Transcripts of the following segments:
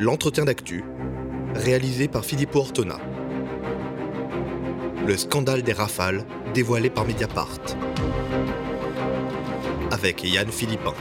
L'entretien d'actu, réalisé par Filippo Ortona. Le scandale des rafales, dévoilé par Mediapart. Avec Yann Philippin.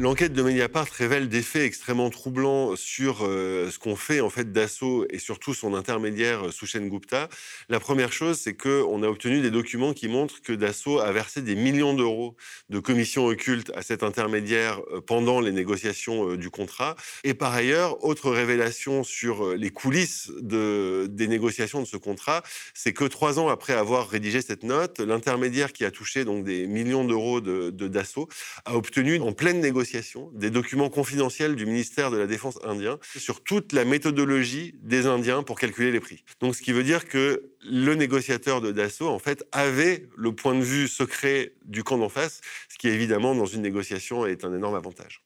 L'enquête de Mediapart révèle des faits extrêmement troublants sur euh, ce qu'on fait en fait Dassault et surtout son intermédiaire euh, Sushen Gupta. La première chose, c'est qu'on a obtenu des documents qui montrent que Dassault a versé des millions d'euros de commissions occultes à cet intermédiaire euh, pendant les négociations du contrat. Et par ailleurs, autre révélation sur les coulisses de, des négociations de ce contrat, c'est que trois ans après avoir rédigé cette note, l'intermédiaire qui a touché donc des millions d'euros de, de Dassault a obtenu en pleine négociation des documents confidentiels du ministère de la Défense indien sur toute la méthodologie des Indiens pour calculer les prix. Donc, ce qui veut dire que le négociateur de Dassault, en fait, avait le point de vue secret du camp d'en face, ce qui évidemment, dans une négociation, est un énorme avantage.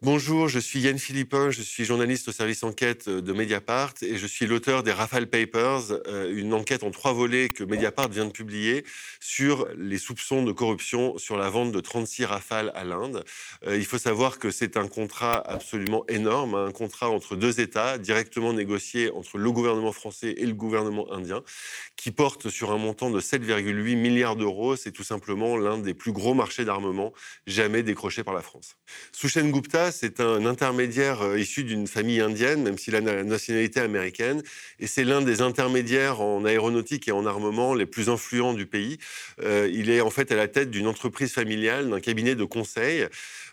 Bonjour, je suis Yann Philippin, je suis journaliste au service enquête de Mediapart et je suis l'auteur des Rafale Papers, euh, une enquête en trois volets que Mediapart vient de publier sur les soupçons de corruption sur la vente de 36 Rafales à l'Inde. Euh, il faut savoir que c'est un contrat absolument énorme, un contrat entre deux États, directement négocié entre le gouvernement français et le gouvernement indien, qui porte sur un montant de 7,8 milliards d'euros. C'est tout simplement l'un des plus gros marchés d'armement jamais décrochés par la France. Gupta, c'est un intermédiaire euh, issu d'une famille indienne, même s'il a la nationalité américaine, et c'est l'un des intermédiaires en aéronautique et en armement les plus influents du pays. Euh, il est en fait à la tête d'une entreprise familiale, d'un cabinet de conseil.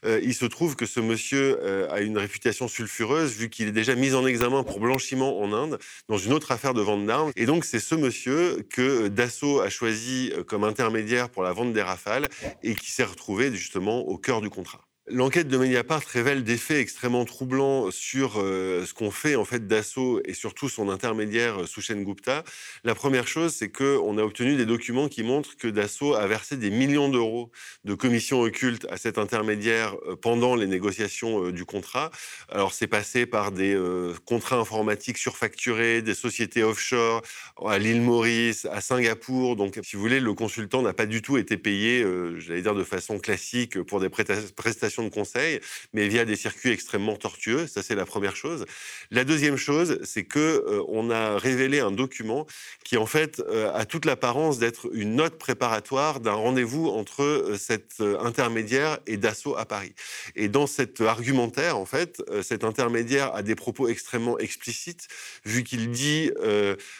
Euh, il se trouve que ce monsieur a une réputation sulfureuse vu qu'il est déjà mis en examen pour blanchiment en Inde dans une autre affaire de vente d'armes. Et donc c'est ce monsieur que Dassault a choisi comme intermédiaire pour la vente des rafales et qui s'est retrouvé justement au cœur du contrat. L'enquête de Mediapart révèle des faits extrêmement troublants sur euh, ce qu'on fait en fait Dassault et surtout son intermédiaire euh, Sushen Gupta. La première chose, c'est qu'on a obtenu des documents qui montrent que Dassault a versé des millions d'euros de commissions occultes à cet intermédiaire euh, pendant les négociations du contrat. Alors c'est passé par des contrats informatiques surfacturés, des sociétés offshore à l'île Maurice, à Singapour. Donc si vous voulez, le consultant n'a pas du tout été payé, j'allais dire de façon classique pour des prestations de conseil, mais via des circuits extrêmement tortueux. Ça, c'est la première chose. La deuxième chose, c'est que euh, on a révélé un document qui, en fait, euh, a toute l'apparence d'être une note préparatoire d'un rendez-vous entre euh, cet intermédiaire et Dassault à Paris. Et dans cet argumentaire, en fait, cet intermédiaire a des propos extrêmement explicites, vu qu'il dit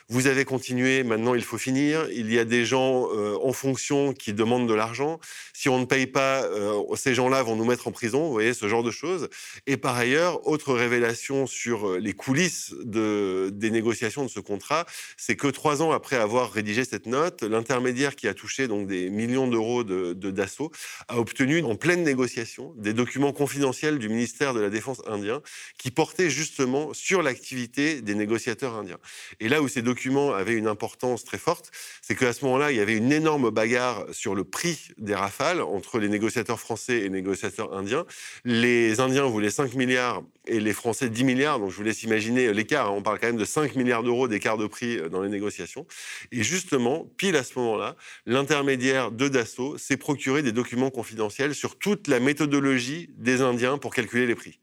vous avez continué, maintenant il faut finir. Il y a des gens en fonction qui demandent de l'argent. Si on ne paye pas, ces gens-là vont nous mettre en prison, vous voyez, ce genre de choses. Et par ailleurs, autre révélation sur euh, les coulisses de, des négociations de ce contrat, c'est que trois ans après avoir rédigé cette note, l'intermédiaire qui a touché donc des millions d'euros de, de Dassault a obtenu en pleine négociation des documents confidentiels du ministère de la Défense indien qui portaient justement sur l'activité des négociateurs indiens. Et là où ces documents avaient une importance très forte, c'est qu'à ce moment-là, il y avait une énorme bagarre sur le prix des rafales entre les négociateurs français et les négociateurs Les Indiens voulaient 5 milliards et les Français 10 milliards. Donc je vous laisse imaginer l'écart. Hein. On parle quand même de 5 milliards d'euros d'écart de prix euh, dans les négociations. Et justement, pile à ce moment-là, l'intermédiaire de Dassault s'est procuré des documents confidentiels sur toute la méthodologie des Indiens pour calculer les prix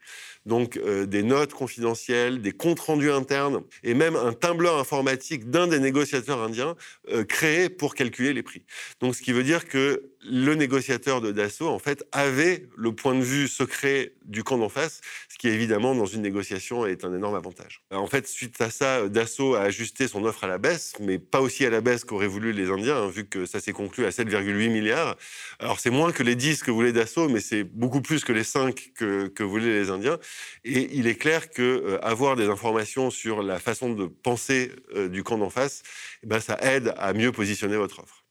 donc euh, des notes confidentielles, des comptes rendus internes et même un tableur informatique d'un des négociateurs indiens euh, créé pour calculer les prix. Donc ce qui veut dire que le négociateur de Dassault, en fait, avait le point de vue secret du camp d'en face, ce qui évidemment, dans une négociation, est un énorme avantage. En fait, suite à ça, Dassault a ajusté son offre à la baisse, mais pas aussi à la baisse qu'auraient voulu les Indiens, hein, vu que ça s'est conclu à 7,8 milliards. Alors, c'est moins que les 10 que voulait Dassault, mais c'est beaucoup plus que les 5 que, que voulaient les Indiens. Et il est clair que euh, avoir des informations sur la façon de penser euh, du camp d'en face, eh ben, ça aide à mieux positionner votre offre.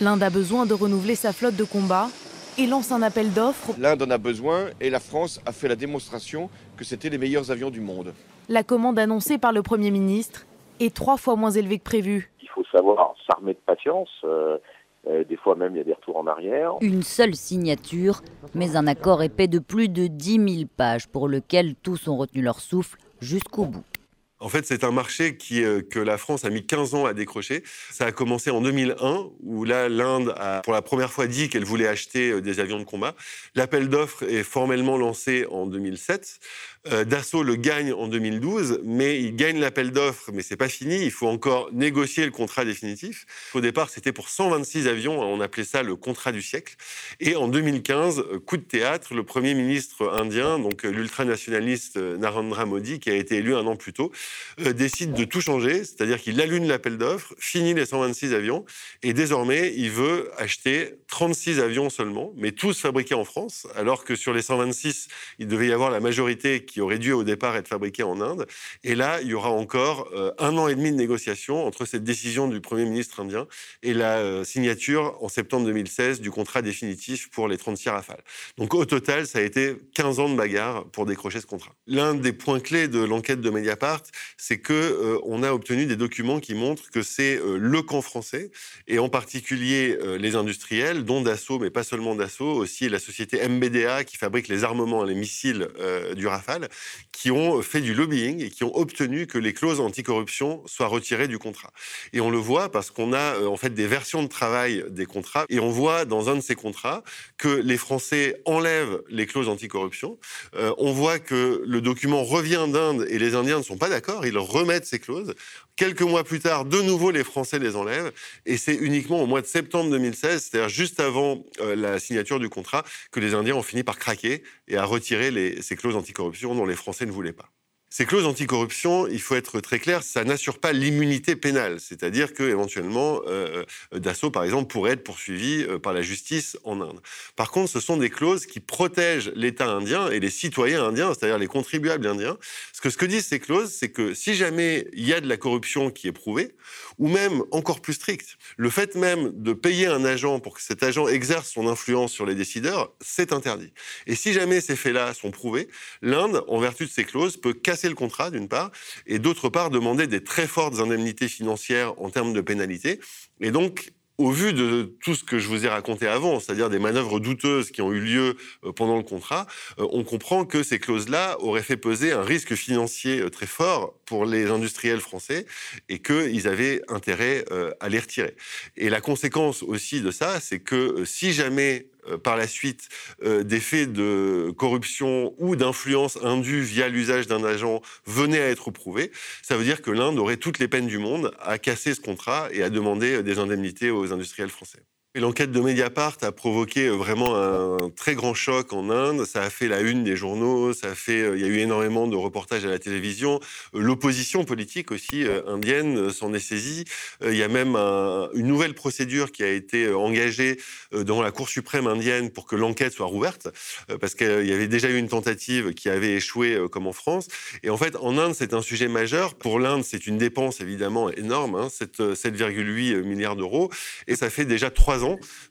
L'Inde a besoin de renouveler sa flotte de combat et lance un appel d'offres. L'Inde en a besoin et la France a fait la démonstration que c'était les meilleurs avions du monde. La commande annoncée par le Premier ministre est trois fois moins élevée que prévu. Il faut savoir s'armer de patience. Euh, des fois même, il y a des retours en arrière. Une seule signature, mais un accord épais de plus de 10 000 pages pour lequel tous ont retenu leur souffle jusqu'au bout. En fait, c'est un marché qui, euh, que la France a mis 15 ans à décrocher. Ça a commencé en 2001, où là, l'Inde a pour la première fois dit qu'elle voulait acheter euh, des avions de combat. L'appel d'offres est formellement lancé en 2007. Euh, Dassault le gagne en 2012, mais il gagne l'appel d'offres, mais c'est pas fini. Il faut encore négocier le contrat définitif. Au départ, c'était pour 126 avions. On appelait ça le contrat du siècle. Et en 2015, euh, coup de théâtre, le premier ministre indien, donc euh, l'ultranationaliste Narendra Modi, qui a été élu un an plus tôt, décide de tout changer, c'est-à-dire qu'il allume l'appel d'offres, finit les 126 avions, et désormais, il veut acheter 36 avions seulement, mais tous fabriqués en France, alors que sur les 126, il devait y avoir la majorité qui qui aurait dû au départ être fabriqué en Inde. Et là, il y aura encore euh, un an et demi de négociation entre cette décision du Premier ministre indien et la euh, signature en septembre 2016 du contrat définitif pour les 36 Rafales. Donc au total, ça a été 15 ans de bagarre pour décrocher ce contrat. L'un des points clés de l'enquête de Mediapart, c'est que euh, on a obtenu des documents qui montrent que c'est le camp français et en particulier les industriels, dont Dassault, mais pas seulement Dassault, aussi la société MBDA qui fabrique les armements, les missiles du Rafale, qui ont fait du lobbying et qui ont obtenu que les clauses anticorruption soient retirées du contrat. Et on le voit parce qu'on a euh, en fait des versions de travail des contrats et on voit dans un de ces contrats que les Français enlèvent les clauses anticorruption. Euh, on voit que le document revient d'Inde et les Indiens ne sont pas d'accord, ils remettent ces clauses. Quelques mois plus tard, de nouveau, les Français les enlèvent. Et c'est uniquement au mois de septembre 2016, c'est-à-dire juste avant euh, la signature du contrat, que les Indiens ont fini par craquer et à retirer ces clauses anticorruption dont les Français ne voulaient pas. Ces clauses anticorruption, il faut être très clair, ça n'assure pas l'immunité pénale. C'est-à-dire que éventuellement, euh, euh, Dassault, par exemple, pourrait être poursuivi euh, par la justice en Inde. Par contre, ce sont des clauses qui protègent l'État indien et les citoyens indiens, c'est-à-dire les contribuables indiens. Que ce que disent ces clauses, c'est que si jamais il y a de la corruption qui est prouvée, ou même encore plus strict, le fait même de payer un agent pour que cet agent exerce son influence sur les décideurs, c'est interdit. Et si jamais ces faits-là sont prouvés, l'Inde, en vertu de ces clauses, peut casser le contrat, d'une part, et d'autre part, demander des très fortes indemnités financières en termes de pénalité. Et donc, au vu de tout ce que je vous ai raconté avant, c'est-à-dire des manœuvres douteuses qui ont eu lieu euh, pendant le contrat, euh, on comprend que ces clauses-là auraient fait peser un risque financier euh, très fort pour les industriels français et qu'ils avaient intérêt à les retirer. Et la conséquence aussi de ça, c'est que si jamais par la suite euh, des faits de corruption ou d'influence indue via l'usage d'un agent venaient à être prouvés, ça veut dire que l'Inde aurait toutes les peines du monde à casser ce contrat et à demander des indemnités aux industriels français. L'enquête de Mediapart a provoqué euh, vraiment un très grand choc en Inde. Ça a fait la une des journaux, ça a fait, euh, il y a eu énormément de reportages à la télévision. Euh, l'opposition politique aussi indienne s'en est saisie. Il y a même une nouvelle procédure qui a été engagée devant la Cour suprême indienne pour que l'enquête soit rouverte, parce qu'il y avait déjà eu une tentative qui avait échoué comme en France. Et en fait, en Inde, c'est un sujet majeur. Pour l'Inde, c'est une dépense évidemment énorme, hein, 7,8 milliards d'euros, et ça fait déjà trois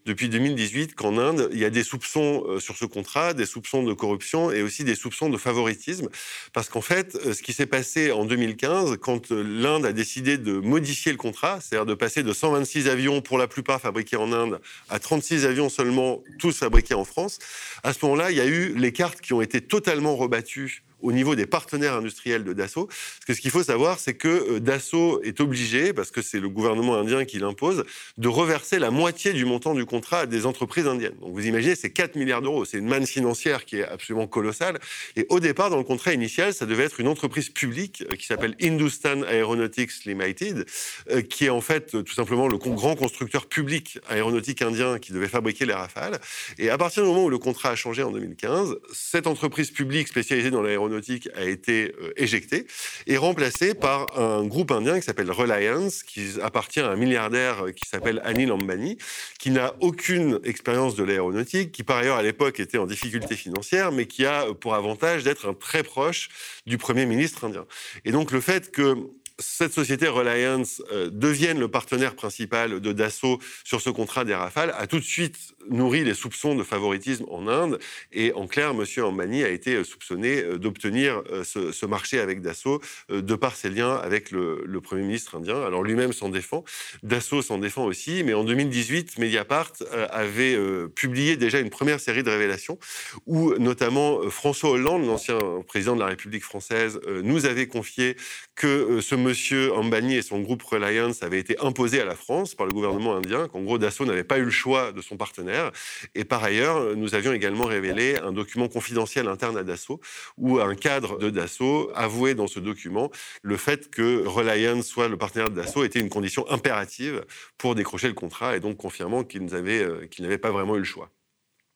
depuis 2018, qu'en Inde, il y a des soupçons euh, sur ce contrat, des soupçons de corruption et aussi des soupçons de favoritisme. Parce qu'en fait, euh, ce qui s'est passé en 2015, quand euh, l'Inde a décidé de modifier le contrat, c'est-à-dire de passer de 126 avions, pour la plupart fabriqués en Inde, à 36 avions seulement, tous fabriqués en France, à ce moment-là, il y a eu les cartes qui ont été totalement rebattues au niveau des partenaires industriels de Dassault. Parce que ce qu'il faut savoir, c'est que euh, Dassault est obligé, parce que c'est le gouvernement indien qui l'impose, de reverser la moitié du montant du contrat à des entreprises indiennes. Donc vous imaginez, c'est 4 milliards d'euros. C'est une manne financière qui est absolument colossale. Et au départ, dans le contrat initial, ça devait être une entreprise publique euh, qui s'appelle Hindustan Aeronautics Limited, euh, qui est en fait tout simplement le grand constructeur public aéronautique indien qui devait fabriquer les Rafales. Et à partir du moment où le contrat a changé en 2015, cette entreprise publique spécialisée dans l'aéronautique a été euh, éjecté et remplacé par un groupe indien qui s'appelle Reliance, qui appartient à un milliardaire qui s'appelle Anil Ambani, qui n'a aucune expérience de l'aéronautique, qui par ailleurs à l'époque était en difficulté financière, mais qui a pour avantage d'être un très proche du Premier ministre indien. Et donc le fait que cette société Reliance euh, devienne le partenaire principal de Dassault sur ce contrat des Rafales a tout de suite nourri les soupçons de favoritisme en Inde. Et en clair, M. Ambani a été euh, soupçonné euh, d'obtenir ce, marché avec Dassault de par ses liens avec le, Premier ministre indien. Alors lui-même s'en défend, Dassault s'en défend aussi. Mais en 2018, Mediapart avait publié déjà une première série de révélations où notamment François Hollande, l'ancien président de la République française, nous avait confié que ce monsieur Ambani et son groupe Reliance avaient été imposés à la France par le gouvernement indien, qu'en gros Dassault n'avait pas eu le choix de son partenaire. Et par ailleurs, nous avions également révélé un document confidentiel interne à Dassault, où un cadre de Dassault avouait dans ce document le fait que Reliance soit le partenaire de Dassault était une condition impérative pour décrocher le contrat, et donc confirmant qu'ils euh, n'avaient pas vraiment eu le choix.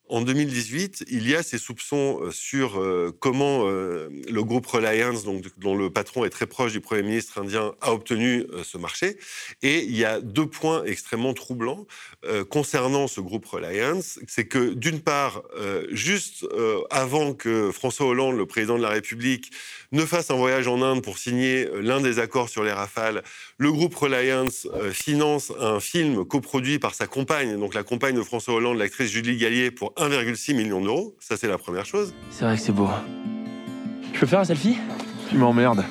En 2018, il y a ces soupçons euh, sur euh, comment euh, le groupe Reliance, dont le patron est très proche du Premier ministre indien, a obtenu ce marché. Et il y a deux points extrêmement troublants concernant ce groupe Reliance. C'est que, d'une part, juste avant que François Hollande, le président de la République, ne fasse un voyage en Inde pour signer l'un des accords sur les rafales, le groupe Reliance finance un film coproduit par sa compagne, donc la compagne de François Hollande, l'actrice Julie Gallier, pour 1,6 million d'euros. Ça, c'est la première chose. C'est vrai que c'est beau. Je peux faire un selfie? Tu m'emmerdes.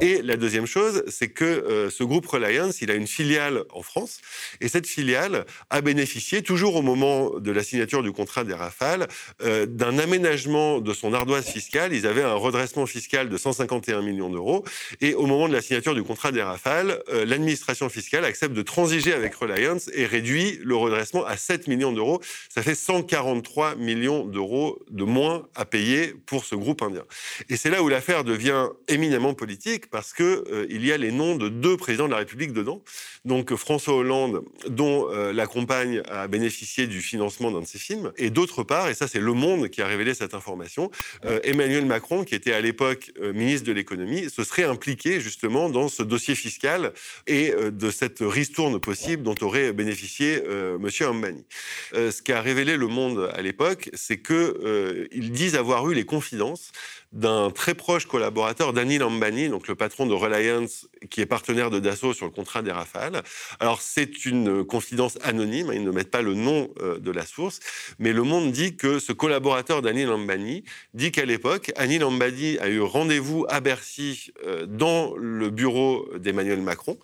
Et la deuxième chose, c'est que euh, ce groupe Reliance, il a une filiale en France, et cette filiale a bénéficié, toujours au moment de la signature du contrat des Rafales, euh, d'un aménagement de son ardoise fiscale. Ils avaient un redressement fiscal de 151 millions d'euros, et au moment de la signature du contrat des Rafales, euh, l'administration fiscale accepte de transiger avec Reliance et réduit le redressement à 7 millions d'euros. Ça fait 143 millions d'euros de moins à payer pour ce groupe indien. Et c'est là où l'affaire devient éminemment politique parce qu'il euh, il y a les noms de deux présidents de la République dedans. Donc François Hollande, dont euh, la compagne a bénéficié du financement d'un de ses films, et d'autre part, et ça c'est Le Monde qui a révélé cette information, euh, Emmanuel Macron, qui était à l'époque ministre de l'économie, se serait impliqué justement dans ce dossier fiscal et de cette ristourne possible dont aurait bénéficié Monsieur Ambani. ce qu'a révélé Le Monde à l'époque, c'est qu'ils disent avoir eu les confidences d'un très proche collaborateur d'Anil Ambani, donc le patron de Reliance, qui est partenaire de Dassault sur le contrat des Rafales. Alors c'est une confidence anonyme, hein, ils ne mettent pas le nom euh, de la source, mais Le Monde dit que ce collaborateur d'Anil Ambani dit qu'à l'époque, Anil Ambani a eu rendez-vous à Bercy euh, dans le bureau d'Emmanuel Macron,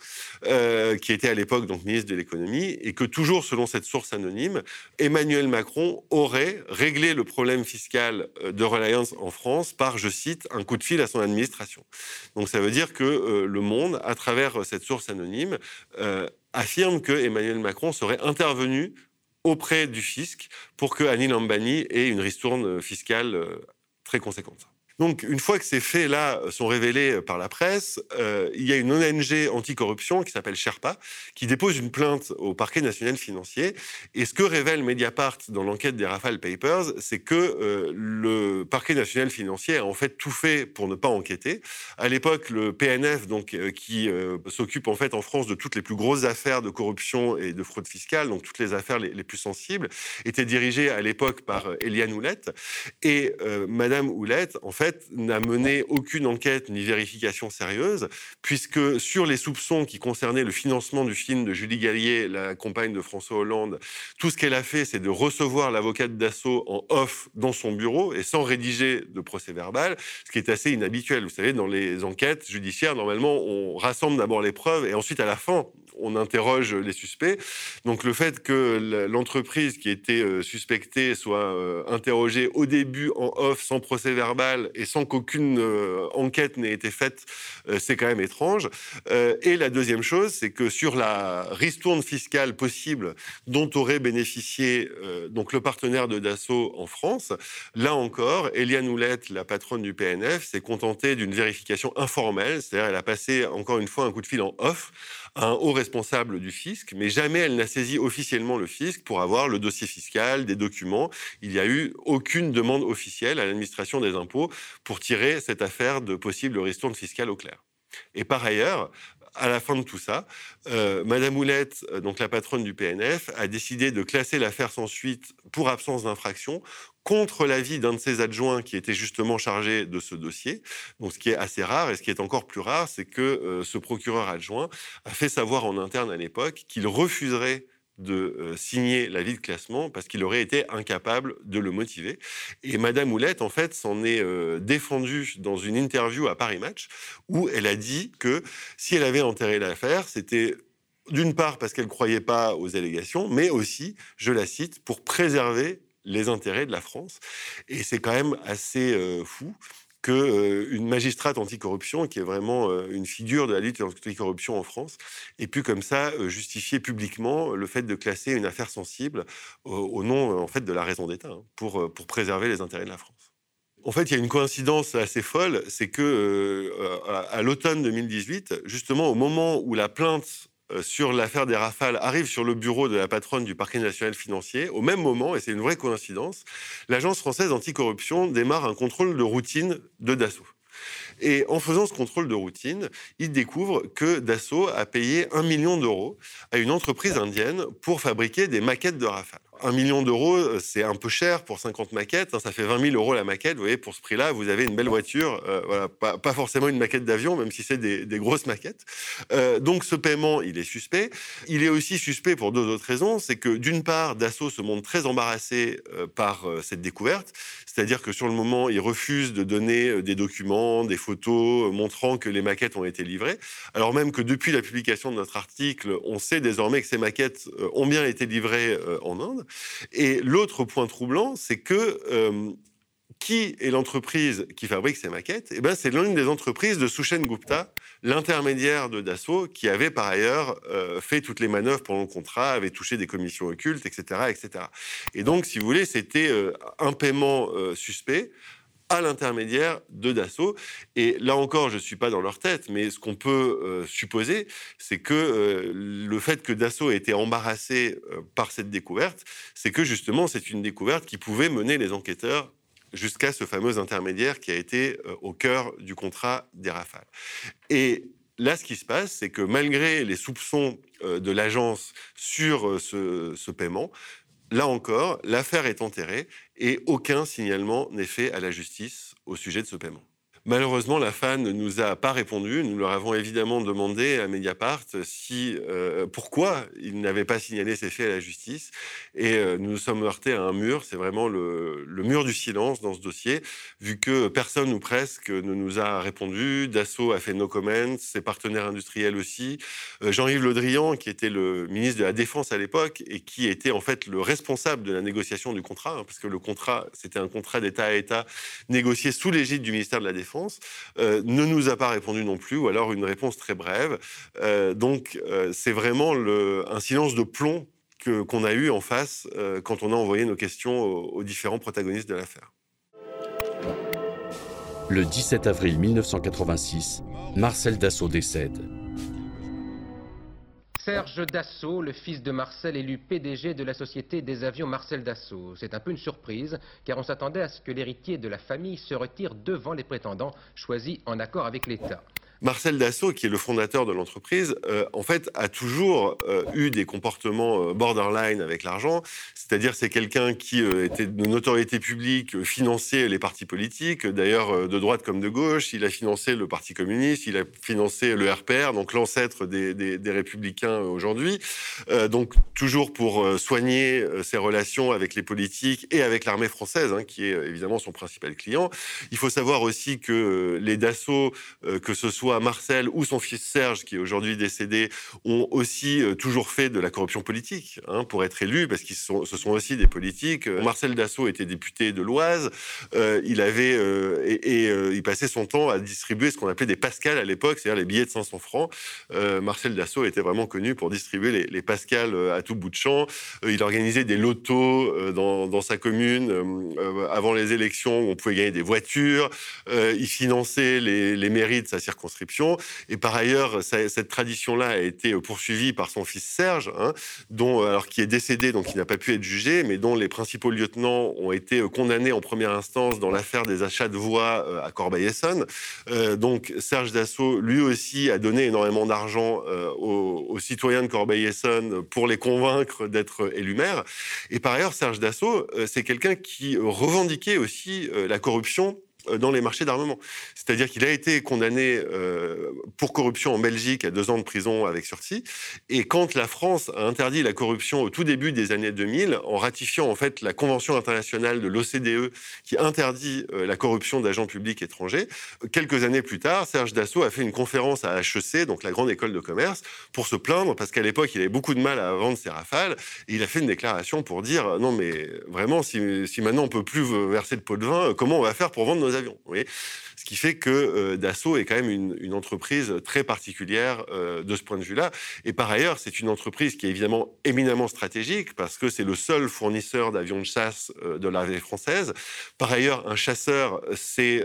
euh, qui était à l'époque donc ministre de l'économie, et que toujours selon cette source anonyme, Emmanuel Macron aurait réglé le problème fiscal de Reliance en France par je cite, un coup de fil à son administration. Donc ça veut dire que euh, le monde, à travers cette source anonyme, euh, affirme que Emmanuel Macron serait intervenu auprès du fisc pour que Annie Lambani ait une ristourne fiscale euh, très conséquente. Donc, une fois que ces faits-là sont révélés par la presse, euh, il y a une ONG anticorruption qui s'appelle Sherpa, qui dépose une plainte au parquet national financier. Et ce que révèle Mediapart dans l'enquête des Rafale Papers, c'est que euh, le parquet national financier a en fait tout fait pour ne pas enquêter. À l'époque, le PNF, donc, euh, qui s'occupe en fait en France de toutes les plus grosses affaires de corruption et de fraude fiscale, donc toutes les affaires les, plus sensibles, était dirigé à l'époque par Eliane Houlette. Et Madame Houlette, en fait, n'a mené aucune enquête ni vérification sérieuse, puisque sur les soupçons qui concernaient le financement du film de Julie Gallier, la compagne de François Hollande, tout ce qu'elle a fait, c'est de recevoir l'avocate d'assaut en off dans son bureau et sans rédiger de procès verbal, ce qui est assez inhabituel. Vous savez, dans les enquêtes judiciaires, normalement, on rassemble d'abord les preuves et ensuite, à la fin, on interroge les suspects. Donc le fait que l'entreprise qui était euh, suspectée soit euh, interrogée au début en off, sans procès verbal et sans qu'aucune euh, enquête n'ait été faite, c'est quand même étrange. et la deuxième chose, c'est que sur la ristourne fiscale possible dont aurait bénéficié donc le partenaire de Dassault en France, là encore, Eliane Houlette, la patronne du PNF, s'est contentée d'une vérification informelle, c'est-à-dire elle a passé encore une fois un coup de fil en off un haut responsable du fisc, mais jamais elle n'a saisi officiellement le fisc pour avoir le dossier fiscal, des documents. Il n'y a eu aucune demande officielle à l'administration des impôts pour tirer cette affaire de possible ristourne fiscale au clair. Et par ailleurs, à la fin de tout ça, euh, Madame Oulette, euh, donc la patronne du PNF, a décidé de classer l'affaire sans suite pour absence d'infraction contre l'avis d'un de ses adjoints qui était justement chargé de ce dossier. Donc, ce qui est assez rare et ce qui est encore plus rare, c'est que euh, ce procureur adjoint a fait savoir en interne à l'époque qu'il refuserait de euh, signer l'avis de classement parce qu'il aurait été incapable de le motiver. Et Madame Oulette, en fait, s'en est euh, défendue dans une interview à Paris Match où elle a dit que si elle avait enterré l'affaire, c'était d'une part parce qu'elle ne croyait pas aux allégations, mais aussi, je la cite, pour préserver les intérêts de la France. Et c'est quand même assez euh, fou qu'une euh, magistrate anticorruption, qui est vraiment euh, une figure de la lutte anticorruption en France, ait pu comme ça justifier publiquement le fait de classer une affaire sensible au nom en fait de la raison d'État hein, pour, pour préserver les intérêts de la France. En fait, il y a une coïncidence assez folle, c'est que à l'automne 2018, justement au moment où la plainte euh, euh, sur l'affaire des rafales arrive sur le bureau de la patronne du parquet national financier. Au même moment, et c'est une vraie coïncidence, l'agence française anticorruption démarre un contrôle de routine de Dassault. Et en faisant ce contrôle de routine, il découvre que Dassault a payé un million d'euros à une entreprise indienne pour fabriquer des maquettes de Rafale. Un million d'euros, euh, c'est un peu cher pour 50 maquettes. Hein, ça fait 20 000 euros la maquette. Vous voyez, pour ce prix-là, vous avez une belle voiture. Euh, voilà, pas, forcément une maquette d'avion, même si c'est des, grosses maquettes. Euh, donc ce paiement, il est suspect. Il est aussi suspect pour deux autres raisons. C'est que d'une part, Dassault se montre très embarrassé par cette découverte. C'est-à-dire que sur le moment, il refuse de donner des documents, des photos montrant que les maquettes ont été livrées. Alors même que depuis la publication de notre article, on sait désormais que ces maquettes ont bien été livrées en Inde. Et l'autre point troublant, c'est que euh, qui est l'entreprise qui fabrique ces maquettes? Eh ben, C'est l'une des entreprises de Sushen Gupta, l'intermédiaire de Dassault, qui avait par ailleurs euh, fait toutes les manœuvres pendant le contrat, avait touché des commissions occultes, etc. etc. Et donc, si vous voulez, c'était euh, un paiement suspect à l'intermédiaire de Dassault. Et là encore, je ne suis pas dans leur tête, mais ce qu'on peut euh, supposer, c'est que euh, le fait que Dassault ait été embarrassé euh, par cette découverte, c'est que justement, c'est une découverte qui pouvait mener les enquêteurs jusqu'à ce fameux intermédiaire qui a été au cœur du contrat des Rafales. Et là, ce qui se passe, c'est que malgré les soupçons de l'agence sur ce, ce paiement, Là encore, l'affaire est enterrée et aucun signalement n'est fait à la justice au sujet de ce paiement. Malheureusement, la FAN ne nous a pas répondu. Nous leur avons évidemment demandé à Mediapart si, euh, pourquoi ils n'avaient pas signalé ces faits à la justice. Et euh, nous nous sommes heurtés à un mur. C'est vraiment le, mur du silence dans ce dossier, vu que personne ou presque ne nous a répondu. Dassault a fait no comments, ses partenaires industriels aussi. Euh, Jean-Yves Le Drian, qui était le ministre de la Défense à l'époque et qui était en fait le responsable de la négociation du contrat, hein, parce que le contrat, c'était un contrat d'État à État négocié sous l'égide du ministère de la Défense euh, ne nous a pas répondu non plus, ou alors une réponse très brève. Euh, donc euh, c'est vraiment un silence de plomb qu'on a eu en face quand on a envoyé nos questions aux, aux différents protagonistes de l'affaire. Le 17 avril 1986, Marcel Dassault décède. Serge Dassault, le fils de Marcel, élu PDG de la société des avions Marcel Dassault. C'est un peu une surprise, car on s'attendait à ce que l'héritier de la famille se retire devant les prétendants choisis en accord avec l'État. Marcel Dassault, qui est le fondateur de l'entreprise, euh, en fait, a toujours euh, eu des comportements euh, borderline avec l'argent. C'est-à-dire, c'est quelqu'un qui était de notoriété publique, finançait les partis politiques, d'ailleurs de droite comme de gauche. Il a financé le Parti communiste, il a financé le RPR, donc l'ancêtre des, républicains aujourd'hui. donc, toujours pour soigner ses relations avec les politiques et avec l'armée française, hein, qui est évidemment son principal client. Il faut savoir aussi que les Dassault, que ce soit Marcel ou son fils Serge, qui est aujourd'hui décédé, ont aussi euh, toujours fait de la corruption politique hein, pour être élus, parce qu'ils sont, ce sont aussi des politiques. Euh, Marcel Dassault était député de l'Oise. Euh, il avait et, il passait son temps à distribuer ce qu'on appelait des pascals à l'époque, c'est-à-dire les billets de 500 francs. Marcel Dassault était vraiment connu pour distribuer les, les à tout bout de champ. il organisait des lotos dans, dans sa commune avant les élections. Où on pouvait gagner des voitures. il finançait les, les mairies de sa circonscription Et par ailleurs, cette tradition-là a été poursuivie par son fils Serge, hein, dont, alors qui est décédé, donc qui n'a pas pu être jugé, mais dont les principaux lieutenants ont été condamnés en première instance dans l'affaire des achats de voix à Corbeil-Essonne. donc Serge Dassault, lui aussi, a donné énormément d'argent aux, citoyens de Corbeil-Essonne pour les convaincre d'être élus maire. Et par ailleurs, Serge Dassault, c'est quelqu'un qui revendiquait aussi la corruption euh, dans les marchés d'armement. C'est-à-dire qu'il a été condamné euh, pour corruption en Belgique à deux ans de prison avec sursis. Et quand la France a interdit la corruption au tout début des années 2000, en ratifiant en fait la Convention internationale de l'OCDE qui interdit euh, la corruption d'agents publics étrangers, quelques années plus tard, Serge Dassault a fait une conférence à HEC, donc la grande école de commerce, pour se plaindre parce qu'à l'époque, il avait beaucoup de mal à vendre ses rafales. Et il a fait une déclaration pour dire non mais vraiment, si, si maintenant on peut plus verser de pot de vin, comment on va faire pour vendre nos avions. Ce qui fait que euh, Dassault est quand même une, entreprise très particulière euh, de ce point de vue-là. Et par ailleurs, c'est une entreprise qui est évidemment éminemment stratégique parce que c'est le seul fournisseur d'avions de chasse euh, de l'armée française. Par ailleurs, un chasseur, c'est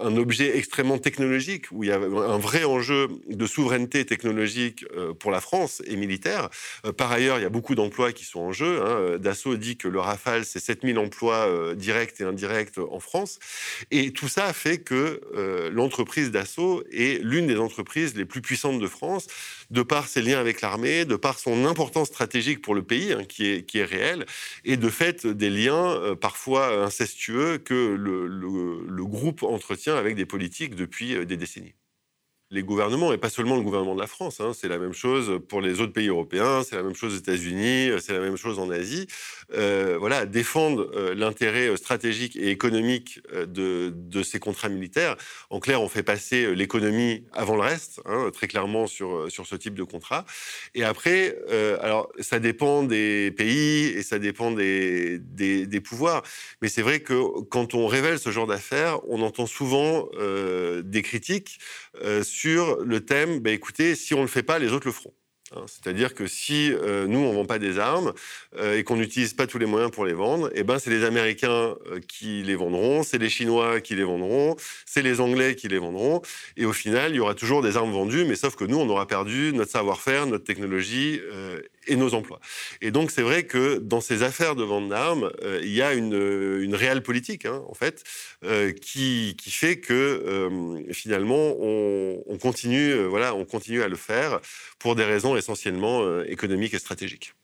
un objet extrêmement technologique où il y a un vrai enjeu de souveraineté technologique pour la France et militaire. par ailleurs, il y a beaucoup d'emplois qui sont en jeu. Hein. Dassault dit que le Rafale, c'est 7000 emplois directs et indirects en France. Et tout ça fait que euh, l'entreprise Dassault est l'une des entreprises les plus puissantes de France, de par ses liens avec l'armée, de par son importance stratégique pour le pays, hein, qui, est, qui est réelle, et de fait des liens euh, parfois incestueux que le groupe entretient avec des politiques depuis euh, des décennies les gouvernements, et pas seulement le gouvernement de la France, hein, c'est la même chose pour les autres pays européens, c'est la même chose aux États-Unis, c'est la même chose en Asie, euh, voilà, défendent euh, l'intérêt stratégique et économique euh, de, de, ces contrats militaires. En clair, on fait passer l'économie avant le reste, hein, très clairement sur, sur ce type de contrat. Et après, alors ça dépend des pays et ça dépend des, des, des pouvoirs, mais c'est vrai que quand on révèle ce genre d'affaires, on entend souvent des critiques sur le thème, bah, écoutez, si on ne le fait pas, les autres le feront. Hein. C'est-à-dire que si euh, nous, on ne vend pas des armes euh, et qu'on n'utilise pas tous les moyens pour les vendre, eh ben, c'est les Américains euh, qui les vendront, c'est les Chinois qui les vendront, c'est les Anglais qui les vendront. Et au final, il y aura toujours des armes vendues, mais sauf que nous, on aura perdu notre savoir-faire, notre technologie et nos emplois. Et donc, c'est vrai que dans ces affaires de vente d'armes, euh, il y a une, réelle politique, hein, en fait, euh, qui, fait que euh, finalement, on, on continue, voilà, on continue à le faire pour des raisons essentiellement économiques et stratégiques.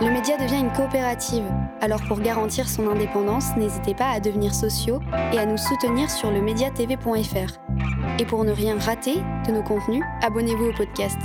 Le média devient une coopérative. Alors pour garantir son indépendance, n'hésitez pas à devenir sociaux et à nous soutenir sur le mediatv.fr. Et pour ne rien rater de nos contenus, abonnez-vous au podcast.